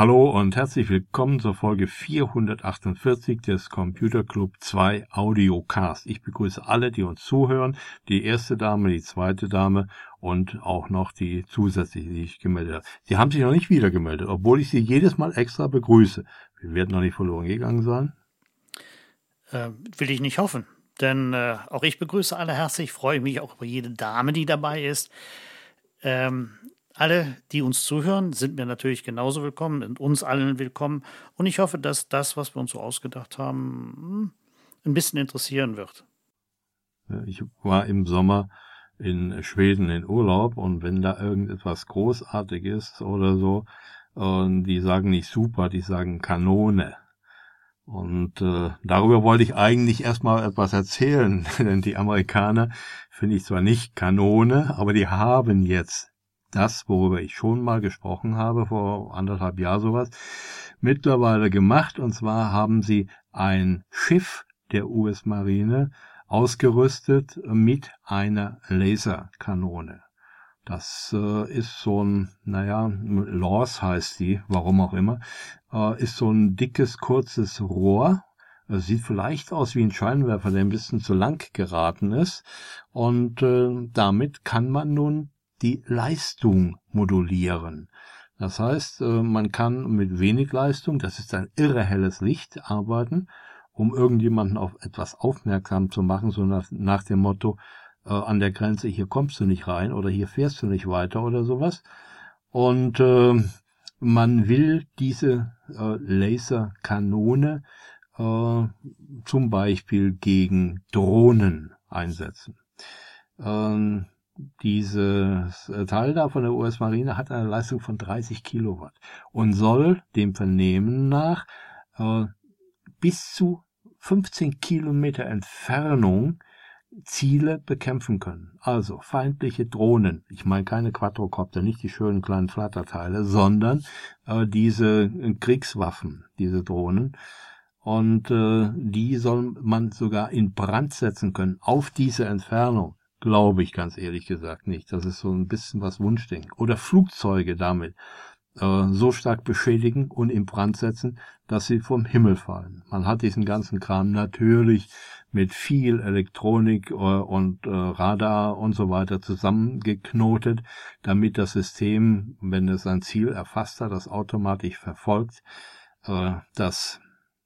Hallo und herzlich willkommen zur Folge 448 des Computer Club 2 Audiocast. Ich begrüße alle, die uns zuhören, die erste Dame, die zweite Dame und auch noch die zusätzliche, die ich gemeldet habe. Sie haben sich noch nicht wieder gemeldet, obwohl ich sie jedes Mal extra begrüße. Wir werden noch nicht verloren gegangen sein. Äh, will ich nicht hoffen, denn äh, auch ich begrüße alle herzlich, freue mich auch über jede Dame, die dabei ist. Ähm, alle, die uns zuhören, sind mir natürlich genauso willkommen und uns allen willkommen. Und ich hoffe, dass das, was wir uns so ausgedacht haben, hm, ein bisschen interessieren wird. Ich war im Sommer in Schweden in Urlaub und wenn da irgendetwas Großartiges oder so, und die sagen nicht super, die sagen Kanone. Und äh, darüber wollte ich eigentlich erstmal etwas erzählen, denn die Amerikaner finde ich zwar nicht Kanone, aber die haben jetzt das, worüber ich schon mal gesprochen habe, vor anderthalb Jahren sowas, mittlerweile gemacht. Und zwar haben sie ein Schiff der US-Marine ausgerüstet mit einer Laserkanone. Das äh, ist so ein, naja, Laws heißt die, warum auch immer, äh, ist so ein dickes, kurzes Rohr. Es sieht vielleicht aus wie ein Scheinwerfer, der ein bisschen zu lang geraten ist. Und äh, damit kann man nun die Leistung modulieren. Das heißt, äh, man kann mit wenig Leistung, das ist ein irre helles Licht, arbeiten, um irgendjemanden auf etwas aufmerksam zu machen, so nach, nach dem Motto, äh, an der Grenze, hier kommst du nicht rein oder hier fährst du nicht weiter oder sowas. Und äh, man will diese äh, Laserkanone äh, zum Beispiel gegen Drohnen einsetzen. Ähm, dieses äh, Teil da von der US-Marine hat eine Leistung von 30 Kilowatt und soll dem Vernehmen nach äh, bis zu 15 Kilometer Entfernung Ziele bekämpfen können. Also feindliche Drohnen. Ich meine keine Quadrocopter, nicht die schönen kleinen Flatterteile, sondern äh, diese Kriegswaffen, diese Drohnen. Und äh, die soll man sogar in Brand setzen können auf diese Entfernung. Glaube ich ganz ehrlich gesagt nicht. Das ist so ein bisschen was Wunschdenken. Oder Flugzeuge damit äh, so stark beschädigen und in Brand setzen, dass sie vom Himmel fallen. Man hat diesen ganzen Kram natürlich mit viel Elektronik äh, und äh, Radar und so weiter zusammengeknotet, damit das System, wenn es ein Ziel erfasst hat, das automatisch verfolgt, äh, das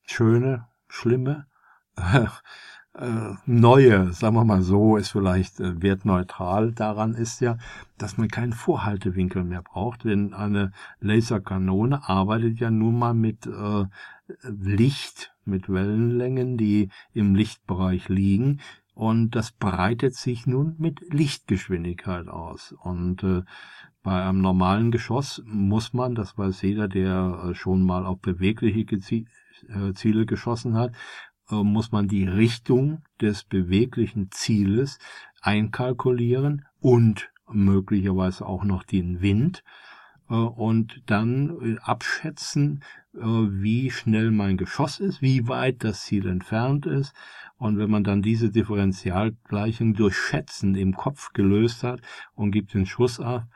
Schöne, Schlimme, neue, sagen wir mal so, ist vielleicht äh, wertneutral daran ist ja, dass man keinen Vorhaltewinkel mehr braucht, denn eine Laserkanone arbeitet ja nun mal mit äh, Licht, mit Wellenlängen, die im Lichtbereich liegen. Und das breitet sich nun mit Lichtgeschwindigkeit aus. Und äh, bei einem normalen Geschoss muss man, das weiß jeder, der äh, schon mal auf bewegliche äh, Ziele geschossen hat, äh, muss man die Richtung des beweglichen Zieles einkalkulieren und möglicherweise auch noch den Wind äh, und dann äh, abschätzen, wie schnell mein Geschoss ist, wie weit das Ziel entfernt ist. Und wenn man dann diese Differentialgleichung durch Schätzen im Kopf gelöst hat und gibt den Schuss ab,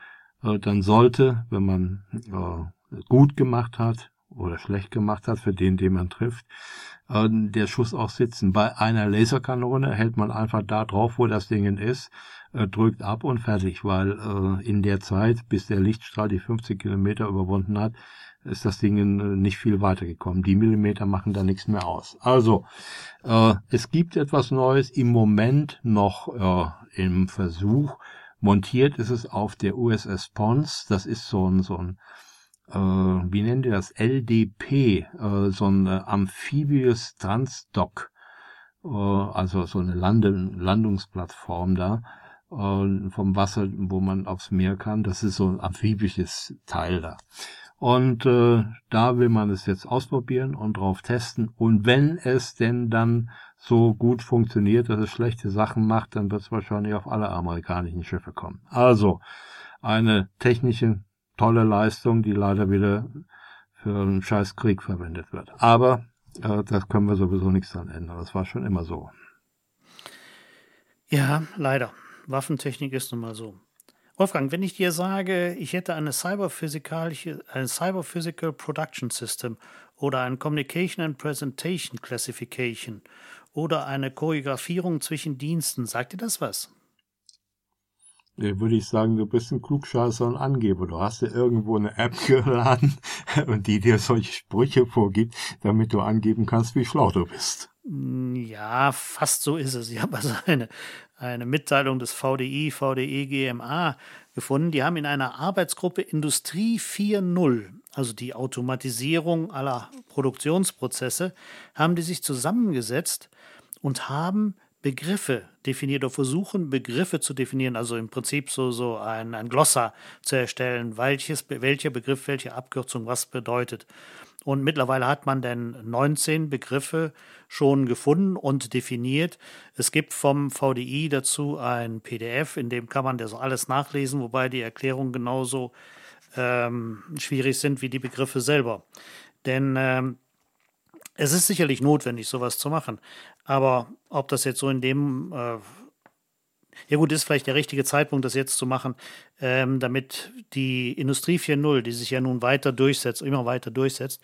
dann sollte, wenn man gut gemacht hat oder schlecht gemacht hat für den, den man trifft, äh, der Schuss auch sitzen. Bei einer Laserkanone hält man einfach da drauf, wo das Ding ist, äh, drückt ab und fertig, weil äh, in der Zeit, bis der Lichtstrahl die 50 Kilometer überwunden hat, ist das Ding äh, nicht viel weitergekommen. Die Millimeter machen da nichts mehr aus. Also, äh, es gibt etwas Neues im Moment noch äh, im Versuch. Montiert ist es auf der USS Pons. Das ist so ein, so ein wie nennt ihr das, LDP, äh, so ein äh, Amphibious Transdock, äh, also so eine Landungsplattform da äh, vom Wasser, wo man aufs Meer kann. Das ist so ein amphibisches Teil da. Und äh, da will man es jetzt ausprobieren und drauf testen. Und wenn es denn dann so gut funktioniert, dass es schlechte Sachen macht, dann wird es wahrscheinlich auf alle amerikanischen Schiffe kommen. Also eine technische tolle Leistung, die leider wieder für einen scheiß Krieg verwendet wird. Aber äh, das können wir sowieso nichts dran ändern. Das war schon immer so. Ja, leider. Waffentechnik ist nun mal so. Wolfgang, wenn ich dir sage, ich hätte eine cyberphysikalische, ein Cyberphysical Production System oder ein Communication and Presentation Classification oder eine Choreografierung zwischen Diensten, sagt dir das was? Würde ich sagen, du bist ein Klugscheißer und Angeber. Du hast ja irgendwo eine App geladen die dir solche Sprüche vorgibt, damit du angeben kannst, wie schlau du bist. Ja, fast so ist es. Ich habe also eine, eine Mitteilung des VDI, VDE GMA gefunden. Die haben in einer Arbeitsgruppe Industrie 4.0, also die Automatisierung aller Produktionsprozesse, haben die sich zusammengesetzt und haben Begriffe definiert oder versuchen, Begriffe zu definieren, also im Prinzip so, so ein, ein Glossar zu erstellen, welches, welcher Begriff, welche Abkürzung was bedeutet. Und mittlerweile hat man dann 19 Begriffe schon gefunden und definiert. Es gibt vom VDI dazu ein PDF, in dem kann man das alles nachlesen, wobei die Erklärungen genauso ähm, schwierig sind wie die Begriffe selber. Denn ähm, es ist sicherlich notwendig, sowas zu machen. Aber ob das jetzt so in dem, äh, ja gut, ist vielleicht der richtige Zeitpunkt, das jetzt zu machen, ähm, damit die Industrie 4.0, die sich ja nun weiter durchsetzt, immer weiter durchsetzt,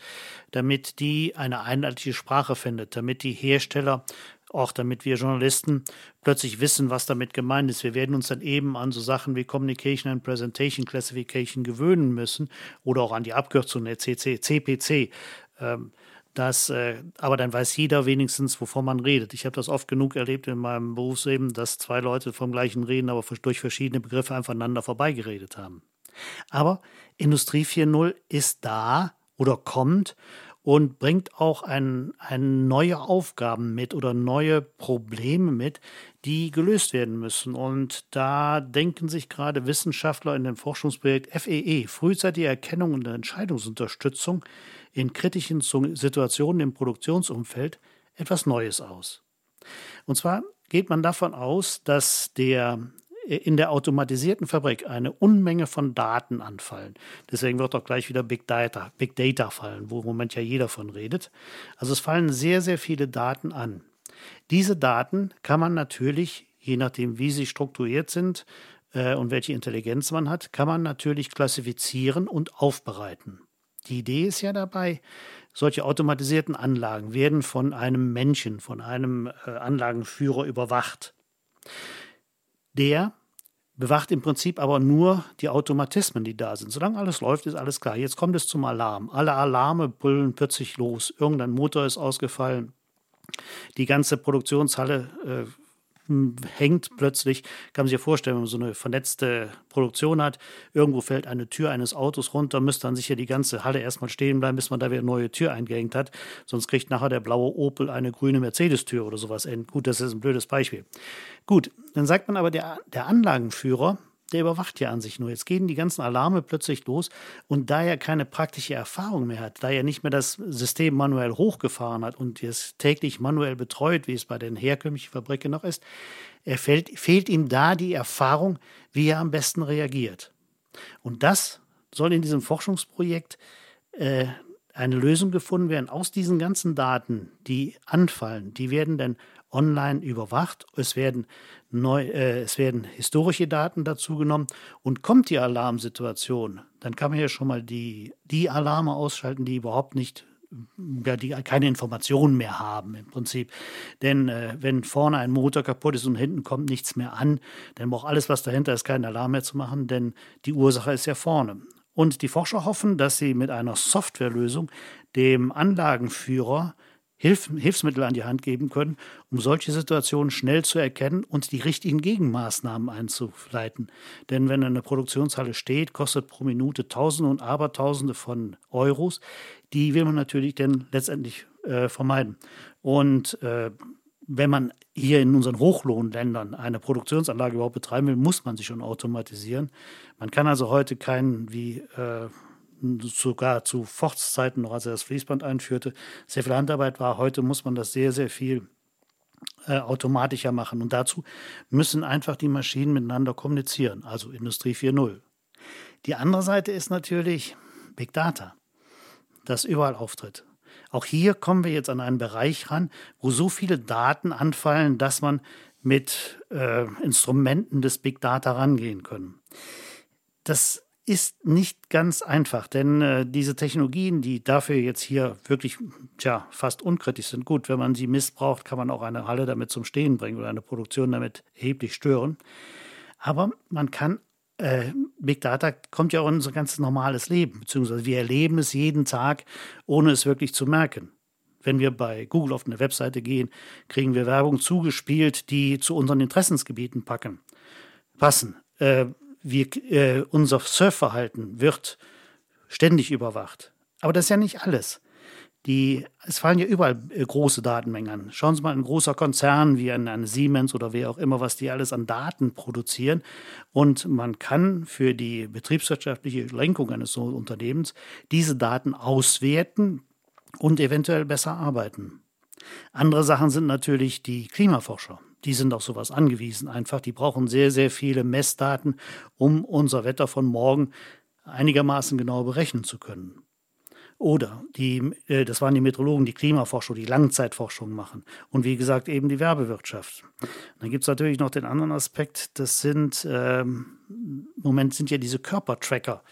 damit die eine einheitliche Sprache findet, damit die Hersteller auch damit wir Journalisten plötzlich wissen, was damit gemeint ist. Wir werden uns dann eben an so Sachen wie Communication and Presentation Classification gewöhnen müssen oder auch an die Abkürzung der CC, CPC. Ähm, das, äh, aber dann weiß jeder wenigstens, wovon man redet. Ich habe das oft genug erlebt in meinem Berufsleben, dass zwei Leute vom gleichen reden, aber durch verschiedene Begriffe einfach aneinander vorbeigeredet haben. Aber Industrie 4.0 ist da oder kommt und bringt auch ein, ein neue Aufgaben mit oder neue Probleme mit, die gelöst werden müssen. Und da denken sich gerade Wissenschaftler in dem Forschungsprojekt FEE, e, frühzeitige Erkennung und Entscheidungsunterstützung, in kritischen Situationen im Produktionsumfeld etwas Neues aus. Und zwar geht man davon aus, dass der äh, in der automatisierten Fabrik eine Unmenge von Daten anfallen. Deswegen wird auch gleich wieder Big Data, Big Data fallen, wo im Moment ja jeder von redet. Also es fallen sehr, sehr viele Daten an. Diese Daten kann man natürlich, je nachdem, wie sie strukturiert sind äh, und welche Intelligenz man hat, kann man natürlich klassifizieren und aufbereiten. Die Idee ist ja dabei, solche automatisierten Anlagen werden von einem Menschen, von einem äh, Anlagenführer überwacht. Der bewacht im Prinzip aber nur die Automatismen, die da sind. Solange alles läuft, ist alles klar. Jetzt kommt es zum Alarm. Alle Alarme brüllen plötzlich los. Irgendein Motor ist ausgefallen. Die ganze Produktionshalle äh, hängt plötzlich, kann man sich ja vorstellen, wenn man so eine vernetzte Produktion hat, irgendwo fällt eine Tür eines Autos runter, müsste dann sicher die ganze Halle erstmal stehen bleiben, bis man da wieder eine neue Tür eingehängt hat. Sonst kriegt nachher der blaue Opel eine grüne Mercedes-Tür oder sowas. Gut, das ist ein blödes Beispiel. Gut, dann sagt man aber, der, der Anlagenführer, der überwacht ja an sich nur. Jetzt gehen die ganzen Alarme plötzlich los und da er keine praktische Erfahrung mehr hat, da er nicht mehr das System manuell hochgefahren hat und es täglich manuell betreut, wie es bei den herkömmlichen Fabriken noch ist, fehlt, fehlt ihm da die Erfahrung, wie er am besten reagiert. Und das soll in diesem Forschungsprojekt äh, eine Lösung gefunden werden aus diesen ganzen Daten, die anfallen. Die werden dann online überwacht. Es werden, neu, äh, es werden historische Daten dazu genommen. Und kommt die Alarmsituation, dann kann man ja schon mal die, die Alarme ausschalten, die überhaupt nicht ja, die keine Informationen mehr haben im Prinzip. Denn äh, wenn vorne ein Motor kaputt ist und hinten kommt nichts mehr an, dann braucht alles, was dahinter ist, keinen Alarm mehr zu machen, denn die Ursache ist ja vorne. Und die Forscher hoffen, dass sie mit einer Softwarelösung dem Anlagenführer Hilf Hilfsmittel an die Hand geben können, um solche Situationen schnell zu erkennen und die richtigen Gegenmaßnahmen einzuleiten. Denn wenn eine Produktionshalle steht, kostet pro Minute Tausende und Abertausende von Euros. Die will man natürlich dann letztendlich äh, vermeiden. Und äh, wenn man hier in unseren Hochlohnländern eine Produktionsanlage überhaupt betreiben will, muss man sie schon automatisieren. Man kann also heute keinen wie äh, sogar zu Forts Zeiten noch, als er das Fließband einführte, sehr viel Handarbeit war. Heute muss man das sehr, sehr viel äh, automatischer machen. Und dazu müssen einfach die Maschinen miteinander kommunizieren, also Industrie 4.0. Die andere Seite ist natürlich Big Data, das überall auftritt. Auch hier kommen wir jetzt an einen Bereich ran, wo so viele Daten anfallen, dass man mit äh, Instrumenten des Big Data rangehen können. das ist nicht ganz einfach, denn äh, diese Technologien, die dafür jetzt hier wirklich tja, fast unkritisch sind, gut, wenn man sie missbraucht, kann man auch eine Halle damit zum Stehen bringen oder eine Produktion damit erheblich stören. Aber man kann, äh, Big Data kommt ja auch in unser ganz normales Leben, beziehungsweise wir erleben es jeden Tag, ohne es wirklich zu merken. Wenn wir bei Google auf eine Webseite gehen, kriegen wir Werbung zugespielt, die zu unseren Interessensgebieten packen, passen. Äh, wir, äh, unser Surfverhalten wird ständig überwacht. Aber das ist ja nicht alles. Die, es fallen ja überall äh, große Datenmengen an. Schauen Sie mal, ein großer Konzern wie ein, ein Siemens oder wer auch immer, was die alles an Daten produzieren. Und man kann für die betriebswirtschaftliche Lenkung eines so Unternehmens diese Daten auswerten und eventuell besser arbeiten. Andere Sachen sind natürlich die Klimaforscher die sind auf sowas angewiesen einfach. Die brauchen sehr, sehr viele Messdaten, um unser Wetter von morgen einigermaßen genau berechnen zu können. Oder die, äh, das waren die Meteorologen, die Klimaforschung, die Langzeitforschung machen. Und wie gesagt, eben die Werbewirtschaft. Dann gibt es natürlich noch den anderen Aspekt, das sind, ähm, im Moment sind ja diese Körpertracker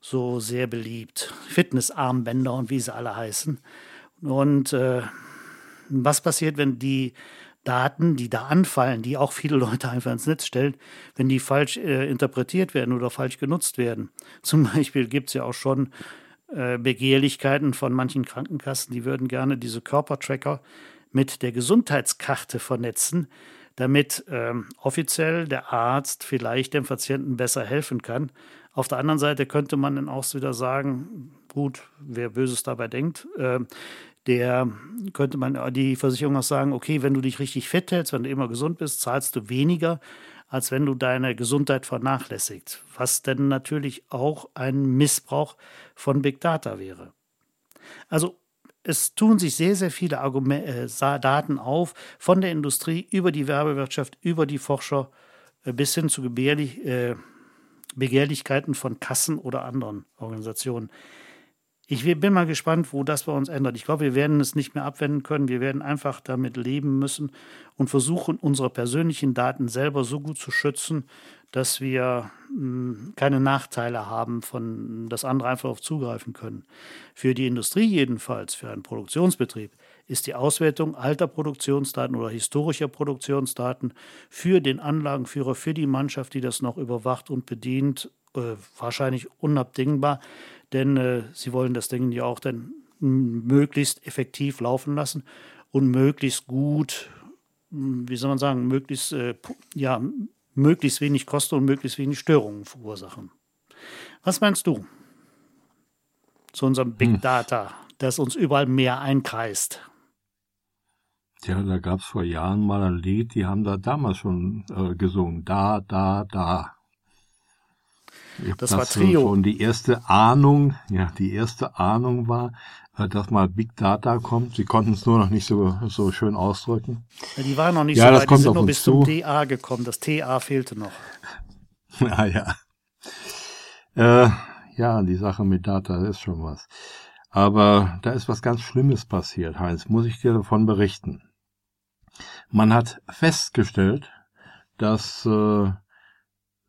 so sehr beliebt. Fitnessarmbänder und wie sie alle heißen. Und äh, was passiert, wenn die Daten, die da anfallen, die auch viele Leute einfach ins Netz stellen, wenn die falsch äh, interpretiert werden oder falsch genutzt werden. Zum Beispiel gibt es ja auch schon äh, Begehrlichkeiten von manchen Krankenkassen, die würden gerne diese Körpertracker mit der Gesundheitskarte vernetzen, damit ähm, offiziell der Arzt vielleicht dem Patienten besser helfen kann. Auf der anderen Seite könnte man dann auch wieder sagen, gut, wer Böses dabei denkt, äh, der könnte man die Versicherung auch sagen, okay, wenn du dich richtig fit hältst, wenn du immer gesund bist, zahlst du weniger, als wenn du deine Gesundheit vernachlässigst, was denn natürlich auch ein Missbrauch von Big Data wäre. Also es tun sich sehr, sehr viele Argument äh, Daten auf, von der Industrie über die Werbewirtschaft, über die Forscher äh, bis hin zu Begehrlich, äh, Begehrlichkeiten von Kassen oder anderen Organisationen. Ich bin mal gespannt, wo das bei uns ändert. Ich glaube, wir werden es nicht mehr abwenden können. Wir werden einfach damit leben müssen und versuchen, unsere persönlichen Daten selber so gut zu schützen, dass wir hm, keine Nachteile haben, von das andere einfach auf zugreifen können. Für die Industrie jedenfalls, für einen Produktionsbetrieb, ist die Auswertung alter Produktionsdaten oder historischer Produktionsdaten für den Anlagenführer, für die Mannschaft, die das noch überwacht und bedient, äh, wahrscheinlich unabdingbar denn äh, sie wollen das Ding ja auch dann möglichst effektiv laufen lassen und möglichst gut, wie soll man sagen, möglichst, äh, ja, möglichst wenig Kosten und möglichst wenig Störungen verursachen. Was meinst du zu unserem Big hm. Data, das uns überall mehr einkreist? Ja, da gab es vor Jahren mal ein Lied, die haben da damals schon äh, gesungen. Da, da, da. Das war Trio. Schon die erste Ahnung, ja, die erste Ahnung war, äh, dass mal Big Data kommt. Sie konnten es nur noch nicht so, so schön ausdrücken. Die waren noch nicht ja, so weit, die sind nur bis zu. zum DA gekommen. Das TA fehlte noch. Ja, ja. Äh, ja, die Sache mit Data ist schon was. Aber da ist was ganz Schlimmes passiert, Heinz. Muss ich dir davon berichten. Man hat festgestellt, dass äh,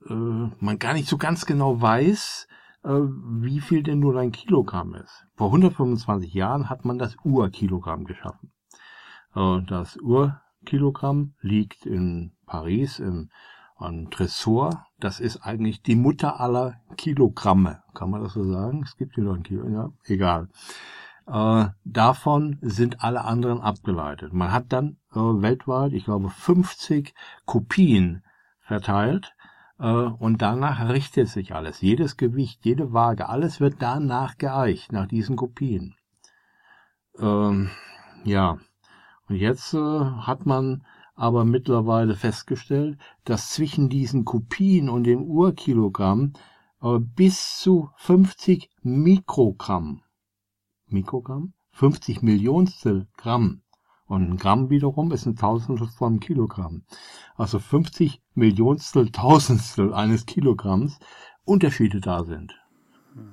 äh, man gar nicht so ganz genau weiß, äh, wie viel denn nur ein Kilogramm ist. Vor 125 Jahren hat man das Urkilogramm geschaffen. Äh, das Urkilogramm liegt in Paris im ein Tresor, das ist eigentlich die Mutter aller Kilogramme. Kann man das so sagen? Es gibt hier noch ein Kilo, ja, egal. Äh, davon sind alle anderen abgeleitet. Man hat dann äh, weltweit, ich glaube, 50 Kopien verteilt und danach richtet sich alles. Jedes Gewicht, jede Waage, alles wird danach geeicht, nach diesen Kopien. Ähm, ja, und jetzt äh, hat man aber mittlerweile festgestellt, dass zwischen diesen Kopien und dem Urkilogramm äh, bis zu 50 Mikrogramm, Mikrogramm, 50 Millionstel Gramm und ein Gramm wiederum ist ein Tausendstel von Kilogramm. Also 50 Millionstel Tausendstel eines Kilogramms Unterschiede da sind.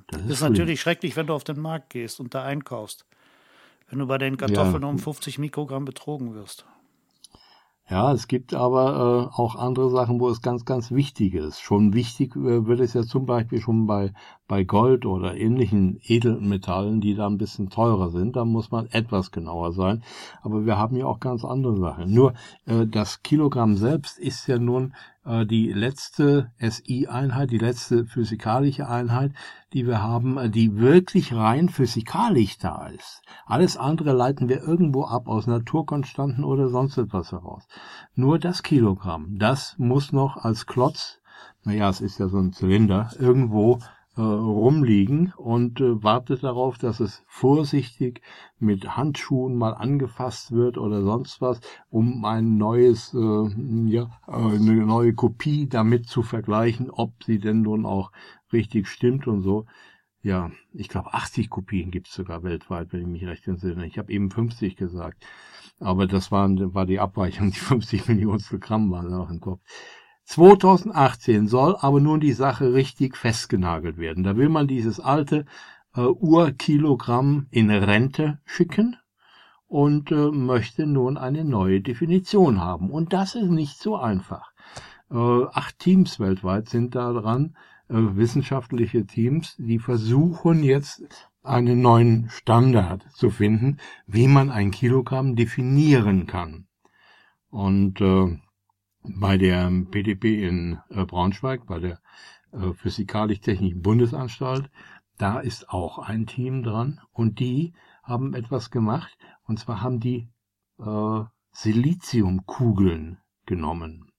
Das ist, das ist natürlich schrecklich, wenn du auf den Markt gehst und da einkaufst. Wenn du bei den Kartoffeln ja. um 50 Mikrogramm betrogen wirst. Ja, es gibt aber äh, auch andere Sachen, wo es ganz, ganz wichtig ist. Schon wichtig äh, wird es ja zum Beispiel schon bei, bei Gold oder ähnlichen Edelmetallen, die da ein bisschen teurer sind. Da muss man etwas genauer sein. Aber wir haben ja auch ganz andere Sachen. Nur äh, das Kilogramm selbst ist ja nun äh, die letzte SI-Einheit, die letzte physikalische Einheit, die wir haben, äh, die wirklich rein physikalisch da ist. Alles andere leiten wir irgendwo ab aus Naturkonstanten oder sonst etwas heraus. Nur das Kilogramm, das muss noch als Klotz, naja, es ist ja so ein Zylinder, irgendwo rumliegen und äh, wartet darauf, dass es vorsichtig mit Handschuhen mal angefasst wird oder sonst was, um ein neues, äh, ja, äh, eine neue Kopie damit zu vergleichen, ob sie denn nun auch richtig stimmt und so. Ja, ich glaube 80 Kopien gibt es sogar weltweit, wenn ich mich recht entsinne. Ich habe eben 50 gesagt. Aber das waren, war die Abweichung, die 50 Millionen Gramm waren noch im Kopf. 2018 soll aber nun die Sache richtig festgenagelt werden. Da will man dieses alte äh, Urkilogramm in Rente schicken und äh, möchte nun eine neue Definition haben. Und das ist nicht so einfach. Äh, acht Teams weltweit sind da dran, äh, wissenschaftliche Teams, die versuchen jetzt einen neuen Standard zu finden, wie man ein Kilogramm definieren kann. Und äh, bei der PDP in äh, Braunschweig, bei der äh, Physikalisch-Technischen Bundesanstalt, da ist auch ein Team dran und die haben etwas gemacht. Und zwar haben die äh, Siliziumkugeln genommen.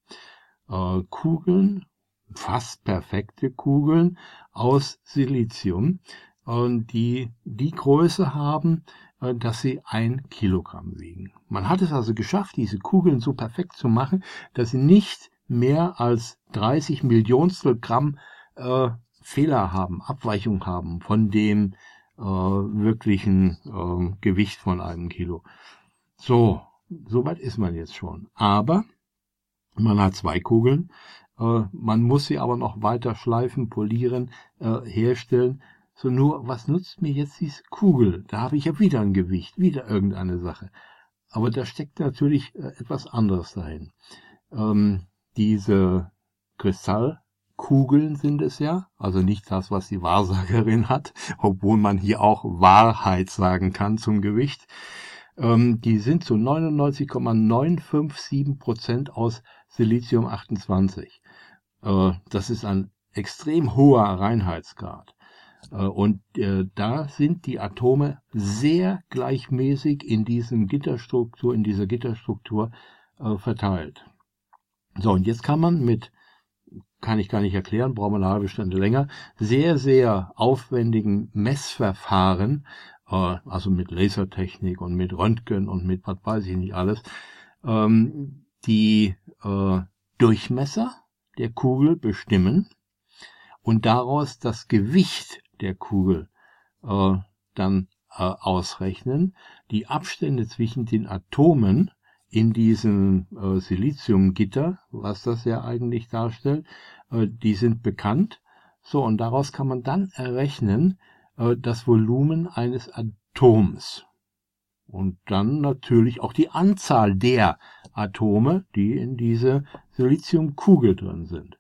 Äh, Kugeln, fast perfekte Kugeln aus Silizium. Und die die Größe haben, dass sie ein Kilogramm wiegen. Man hat es also geschafft, diese Kugeln so perfekt zu machen, dass sie nicht mehr als 30 Millionstel Gramm äh, Fehler haben, Abweichung haben von dem äh, wirklichen äh, Gewicht von einem Kilo. So, soweit ist man jetzt schon. Aber man hat zwei Kugeln. Äh, man muss sie aber noch weiter schleifen, polieren, äh, herstellen, so nur, was nutzt mir jetzt diese Kugel? Da habe ich ja wieder ein Gewicht, wieder irgendeine Sache. Aber da steckt natürlich äh, etwas anderes dahin. Ähm, diese Kristallkugeln sind es ja, also nicht das, was die Wahrsagerin hat, obwohl man hier auch Wahrheit sagen kann zum Gewicht. Ähm, die sind zu 99,957 Prozent aus Silizium 28. Äh, das ist ein extrem hoher Reinheitsgrad. Äh, und äh, da sind die Atome sehr gleichmäßig in diesem Gitterstruktur, in dieser Gitterstruktur äh, verteilt. So, und jetzt kann man mit, kann ich gar nicht erklären, brauchen wir eine halbe Stunde länger, sehr, sehr aufwendigen Messverfahren, äh, also mit Lasertechnik und mit Röntgen und mit was weiß ich nicht alles, ähm, die äh, Durchmesser der Kugel bestimmen und daraus das Gewicht der Kugel äh, dann äh, ausrechnen. Die Abstände zwischen den Atomen in diesem äh, Siliziumgitter, was das ja eigentlich darstellt, äh, die sind bekannt. So, und daraus kann man dann errechnen äh, das Volumen eines Atoms. Und dann natürlich auch die Anzahl der Atome, die in dieser Siliziumkugel drin sind.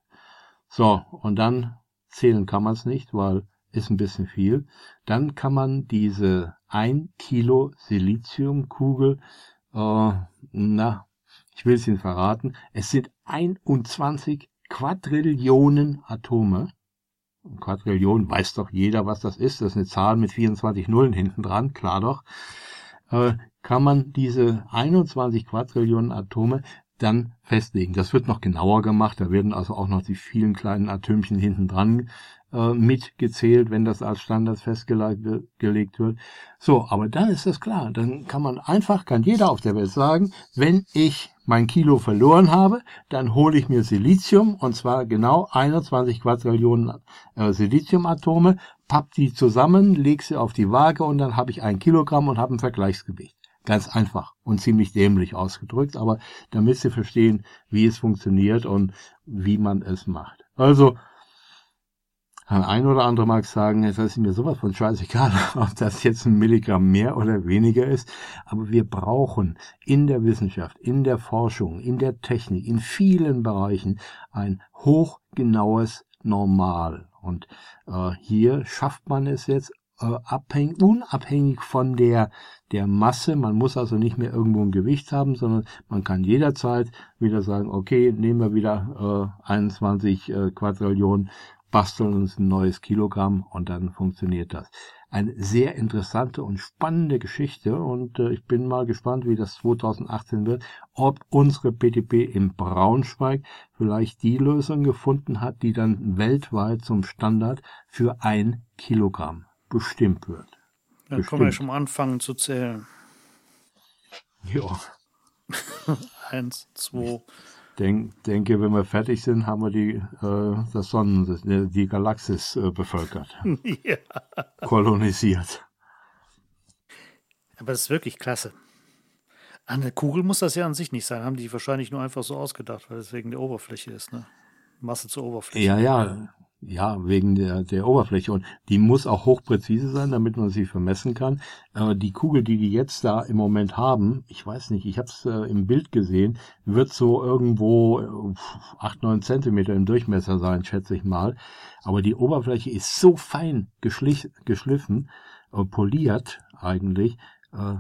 So, und dann zählen kann man es nicht, weil ist ein bisschen viel. Dann kann man diese 1 Kilo Siliziumkugel, äh, na, ich will es Ihnen verraten, es sind 21 Quadrillionen Atome. Quadrillion weiß doch jeder, was das ist. Das ist eine Zahl mit 24 Nullen hinten dran, klar doch. Äh, kann man diese 21 Quadrillionen Atome dann festlegen. Das wird noch genauer gemacht. Da werden also auch noch die vielen kleinen Atömchen hinten dran mitgezählt, wenn das als Standard festgelegt wird. So, aber dann ist das klar. Dann kann man einfach, kann jeder auf der Welt sagen, wenn ich mein Kilo verloren habe, dann hole ich mir Silizium und zwar genau 21 Quadrillionen äh, Siliziumatome, papp die zusammen, leg sie auf die Waage und dann habe ich ein Kilogramm und habe ein Vergleichsgewicht. Ganz einfach und ziemlich dämlich ausgedrückt, aber damit Sie verstehen, wie es funktioniert und wie man es macht. Also Ein oder andere mag sagen, es ist mir sowas von scheißegal, ob das jetzt ein Milligramm mehr oder weniger ist. Aber wir brauchen in der Wissenschaft, in der Forschung, in der Technik, in vielen Bereichen ein hochgenaues Normal. Und äh, hier schafft man es jetzt äh, abhängig, unabhängig von der, der Masse. Man muss also nicht mehr irgendwo ein Gewicht haben, sondern man kann jederzeit wieder sagen, okay, nehmen wir wieder äh, 21 äh, Quadrillionen, basteln uns ein neues Kilogramm und dann funktioniert das. Eine sehr interessante und spannende Geschichte und äh, ich bin mal gespannt, wie das 2018 wird, ob unsere PTP in Braunschweig vielleicht die Lösung gefunden hat, die dann weltweit zum Standard für ein Kilogramm bestimmt wird. Dann bestimmt. können wir schon anfangen zu zählen. Ja. Eins, zwei. Denk, denke, wenn wir fertig sind, haben wir die, äh, das Sonnen, die Galaxis äh, bevölkert. ja. Kolonisiert. Aber das ist wirklich klasse. Eine Kugel muss das ja an sich nicht sein. Haben die wahrscheinlich nur einfach so ausgedacht, weil es wegen der Oberfläche ist, ne? Masse zur Oberfläche. Ja, ja. Ja, wegen der, der Oberfläche. Und die muss auch hochpräzise sein, damit man sie vermessen kann. Aber die Kugel, die die jetzt da im Moment haben, ich weiß nicht, ich habe es äh, im Bild gesehen, wird so irgendwo acht neun Zentimeter im Durchmesser sein, schätze ich mal. Aber die Oberfläche ist so fein geschliffen, äh, poliert eigentlich, äh,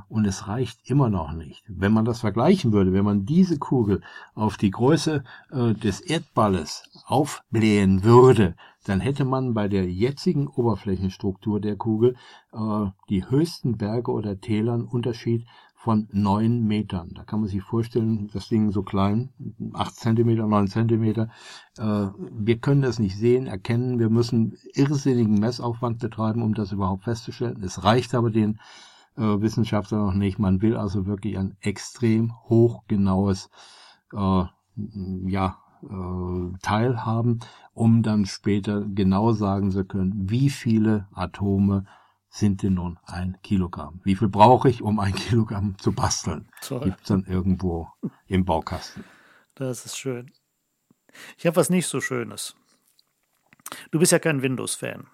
und es reicht immer noch nicht. Wenn man das vergleichen würde, wenn man diese Kugel auf die Größe äh, des Erdballes aufblähen würde, dann hätte man bei der jetzigen Oberflächenstruktur der Kugel äh, die höchsten Berge oder Täler einen Unterschied von neun Metern. Da kann man sich vorstellen, das Ding so klein, acht Zentimeter, neun Zentimeter. Äh, wir können das nicht sehen, erkennen. Wir müssen irrsinnigen Messaufwand betreiben, um das überhaupt festzustellen. Es reicht aber den äh, Wissenschaftler noch nicht. Man will also wirklich ein extrem hochgenaues äh, ja, äh, Teil haben, um dann später genau sagen zu können, wie viele Atome sind denn nun ein Kilogramm? Wie viel brauche ich, um ein Kilogramm zu basteln? Gibt es dann irgendwo im Baukasten. Das ist schön. Ich habe was nicht so Schönes. Du bist ja kein Windows-Fan.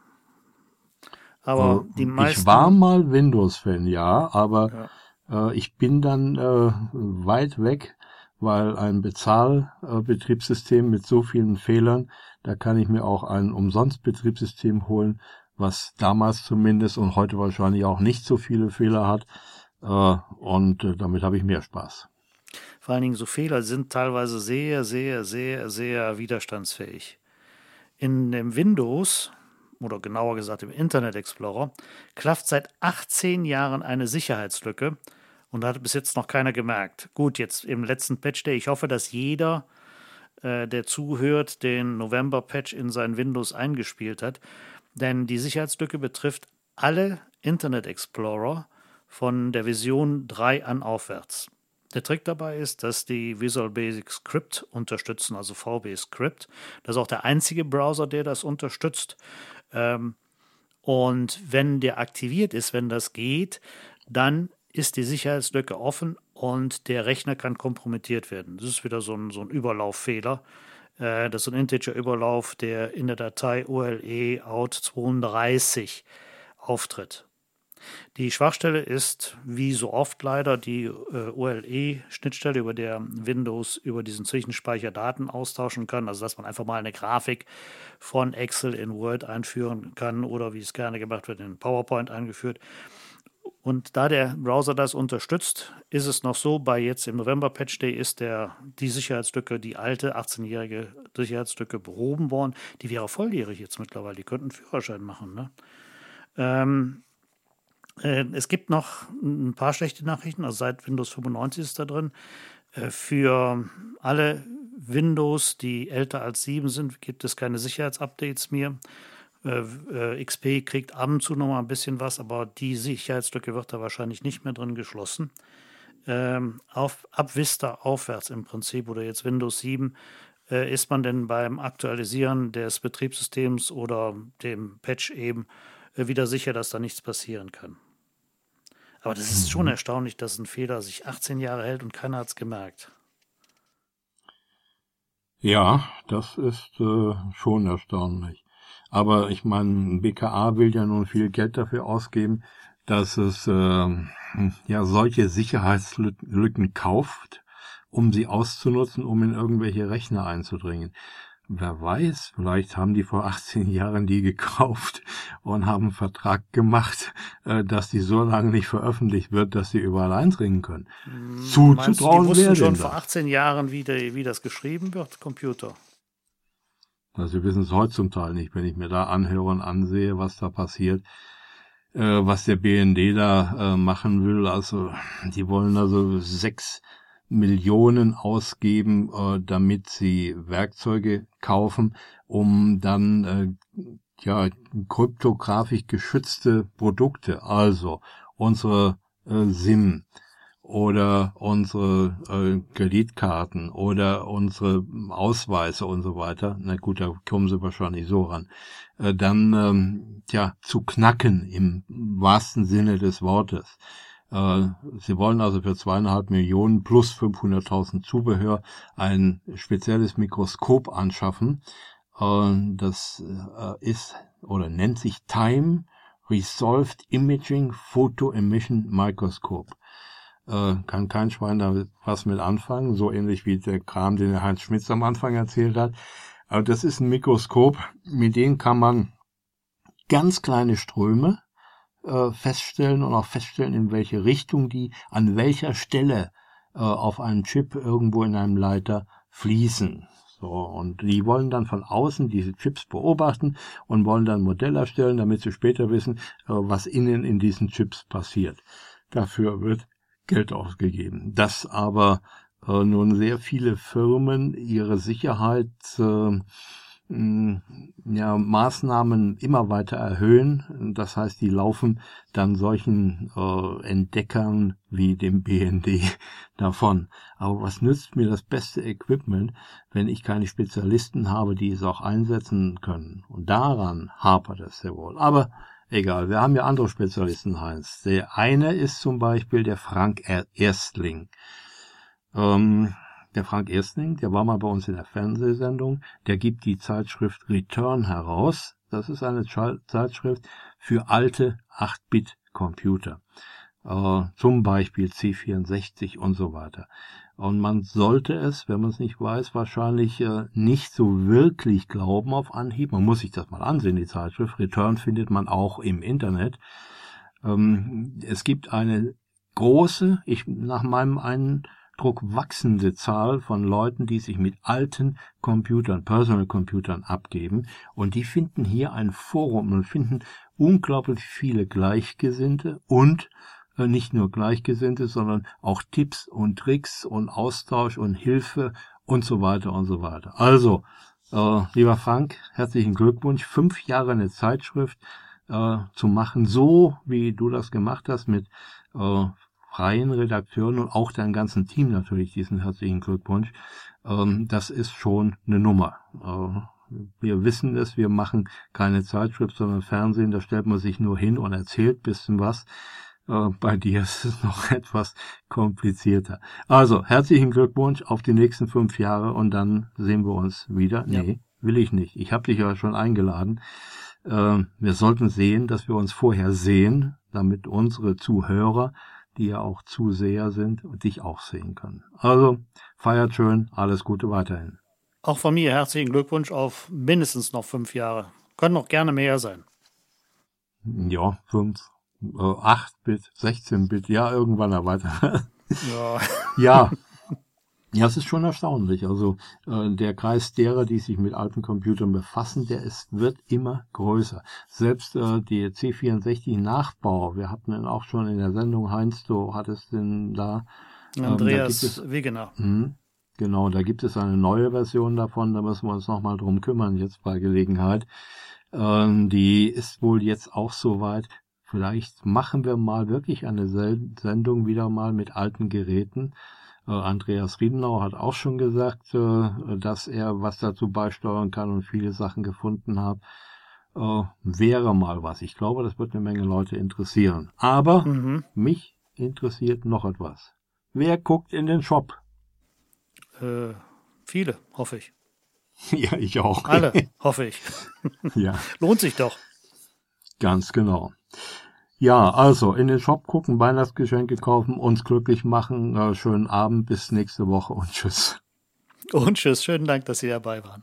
Aber äh, die meisten. Ich war mal Windows-Fan, ja, aber ja. Äh, ich bin dann äh, weit weg, weil ein Bezahlbetriebssystem mit so vielen Fehlern, da kann ich mir auch ein Umsonstbetriebssystem holen, was damals zumindest und heute wahrscheinlich auch nicht so viele Fehler hat. Äh, und äh, damit habe ich mehr Spaß. Vor allen Dingen so Fehler sind teilweise sehr, sehr, sehr, sehr widerstandsfähig. In dem Windows oder genauer gesagt im Internet Explorer, klafft seit 18 Jahren eine Sicherheitslücke und hat bis jetzt noch keiner gemerkt. Gut, jetzt im letzten Patch Day, ich hoffe, dass jeder, äh, der zuhört, den November-Patch in sein Windows eingespielt hat, denn die Sicherheitslücke betrifft alle Internet Explorer von der Version 3 an aufwärts. Der Trick dabei ist, dass die Visual Basic Script unterstützen, also VB Script. Das ist auch der einzige Browser, der das unterstützt. Ähm, und wenn der aktiviert ist, wenn das geht, dann ist die Sicherheitslücke offen und der Rechner kann kompromittiert werden. Das ist wieder so ein, so ein Überlauffehler. Äh, das ist ein Integer-Überlauf, der in der Datei OLE out 32 auftritt. Die Schwachstelle ist, wie so oft leider, die äh, OLE-Schnittstelle, über der Windows über diesen Zwischenspeicher Daten austauschen kann. Also, dass man einfach mal eine Grafik von Excel in Word einführen kann oder wie es gerne gemacht wird, in PowerPoint eingeführt. Und da der Browser das unterstützt, ist es noch so, bei jetzt im November-Patch Day ist der, die Sicherheitslücke, die alte 18-jährige Sicherheitslücke behoben worden. Die wäre volljährig jetzt mittlerweile, die könnten Führerschein machen. Ne? Ähm, äh, es gibt noch ein paar schlechte Nachrichten, also seit Windows 95 ist da drin. Äh, für alle Windows, die älter als 7 sind, gibt es keine Sicherheitsupdates mehr. Äh, XP kriegt ab und zu noch mal ein bisschen was, aber die Sicherheitslücke wird da wahrscheinlich nicht mehr drin geschlossen. Ähm, auf, ab Vista aufwärts im Prinzip oder jetzt Windows 7 ist man denn beim Aktualisieren des Betriebssystems oder dem Patch eben wieder sicher, dass da nichts passieren kann. Aber das ist schon mhm. erstaunlich, dass ein Fehler sich 18 Jahre hält und keiner hat es gemerkt. Ja, das ist äh, schon erstaunlich. Aber ich meine, BKA will ja nun viel Geld dafür ausgeben, dass es äh, ja solche Sicherheitslücken kauft, um sie auszunutzen, um in irgendwelche Rechner einzudringen. Wer weiß, vielleicht haben die vor 18 Jahren die gekauft und haben einen Vertrag gemacht, äh, dass die so lange nicht veröffentlicht wird, dass sie überall eindringen können. Hm, Zuzutrauen wäre Die wussten schon vor 18 Jahren, wie, die, wie das geschrieben wird, Computer. Also wir wissen es heute zum Teil nicht, wenn ich mir da anhöre und ansehe, was da passiert, äh, was der BND da äh, machen will. Also die wollen also sechs Millionen ausgeben, äh, damit sie Werkzeuge kaufen, um dann äh, ja kryptografisch geschützte Produkte, also unsere äh, SIM oder unsere äh, Kreditkarten oder unsere Ausweise und so weiter, na gut, da kommen sie wahrscheinlich so ran, äh, dann ähm, ja zu knacken im wahrsten Sinne des Wortes. Äh, sie wollen also für zweieinhalb Millionen plus 500.000 Zubehör ein spezielles Mikroskop anschaffen. Äh, das äh, ist oder nennt sich Time Resolved Imaging Photo Emission Microscope. Kann kein Schwein da was mit anfangen, so ähnlich wie der Kram, den der Heinz Schmitz am Anfang erzählt hat. Aber das ist ein Mikroskop, mit dem kann man ganz kleine Ströme äh, feststellen und auch feststellen, in welche Richtung die an welcher Stelle äh, auf einem Chip irgendwo in einem Leiter fließen. So, und die wollen dann von außen diese Chips beobachten und wollen dann ein Modell erstellen, damit sie später wissen, äh, was innen in diesen Chips passiert. Dafür wird Geld ausgegeben. Dass aber äh, nun sehr viele Firmen ihre Sicherheit äh, ja, Maßnahmen immer weiter erhöhen. Das heißt, die laufen dann solchen äh, Entdeckern wie dem BND davon. Aber was nützt mir das beste Equipment, wenn ich keine Spezialisten habe, die es auch einsetzen können? Und daran hapert es sehr wohl. Aber egal, wir haben ja andere Spezialisten, Heinz. Der eine ist zum Beispiel der Frank Erstling. Ähm, der Frank Erstling, der war mal bei uns in der Fernsehsendung, der gibt die Zeitschrift Return heraus. Das ist eine Zeitschrift für alte 8-Bit-Computer. Äh, zum Beispiel C64 und so weiter. Und man sollte es, wenn man es nicht weiß, wahrscheinlich äh, nicht so wirklich glauben auf Anhieb. Man muss sich das mal ansehen, die Zeitschrift. Return findet man auch im Internet. Ähm, es gibt eine große, ich nach meinem einen Eindruck wachsende Zahl von Leuten, die sich mit alten Computern, Personal Computern abgeben. Und die finden hier ein Forum und finden unglaublich viele Gleichgesinnte und äh, nicht nur Gleichgesinnte, sondern auch Tipps und Tricks und Austausch und Hilfe und so weiter und so weiter. Also, äh, lieber Frank, herzlichen Glückwunsch. Fünf Jahre eine Zeitschrift äh, zu machen, so wie du das gemacht hast mit äh, freien Redakteuren und auch deinem ganzen Team natürlich diesen herzlichen Glückwunsch. Ähm, das ist schon eine Nummer. Äh, wir wissen es, wir machen keine Zeitschrift, sondern Fernsehen, da stellt man sich nur hin und erzählt bisschen was. Äh, bei dir ist es noch etwas komplizierter. Also, herzlichen Glückwunsch auf die nächsten fünf Jahre und dann sehen wir uns wieder. Ja. Nee, will ich nicht. Ich habe dich ja schon eingeladen. Äh, wir sollten sehen, dass wir uns vorher sehen, damit unsere Zuhörer die ja auch Zuseher sind und dich auch sehen können. Also feiert schön, alles Gute weiterhin. Auch von mir herzlichen Glückwunsch auf mindestens noch fünf Jahre. Können noch gerne mehr sein. Ja, fünf, äh, acht Bit, 16 Bit, ja, irgendwann weiter. Ja. ja, Ja, es ist schon erstaunlich. Also äh, der Kreis derer, die sich mit alten Computern befassen, der ist, wird immer größer. Selbst äh, die C64-Nachbau, wir hatten ihn auch schon in der Sendung, Heinz, du hattest den da. Ähm, Andreas da Wegener. Mh, genau, da gibt es eine neue Version davon, da müssen wir uns nochmal drum kümmern, jetzt bei Gelegenheit. Ähm, die ist wohl jetzt auch soweit. Vielleicht machen wir mal wirklich eine Sendung wieder mal mit alten Geräten Andreas Riedenau hat auch schon gesagt, äh, dass er was dazu beisteuern kann und viele Sachen gefunden hat. Äh, wäre mal was. Ich glaube, das wird eine Menge Leute interessieren. Aber mhm. mich interessiert noch etwas. Wer guckt in den Shop? Äh, viele, hoffe ich. Ja, ich auch. Alle, hoffe ich. ja. Lohnt sich doch. Ganz genau. Ja, also in den Shop gucken, Weihnachtsgeschenke kaufen, uns glücklich machen. Äh, schönen Abend, bis nächste Woche und tschüss. Und tschüss. Schönen Dank, dass Sie dabei waren.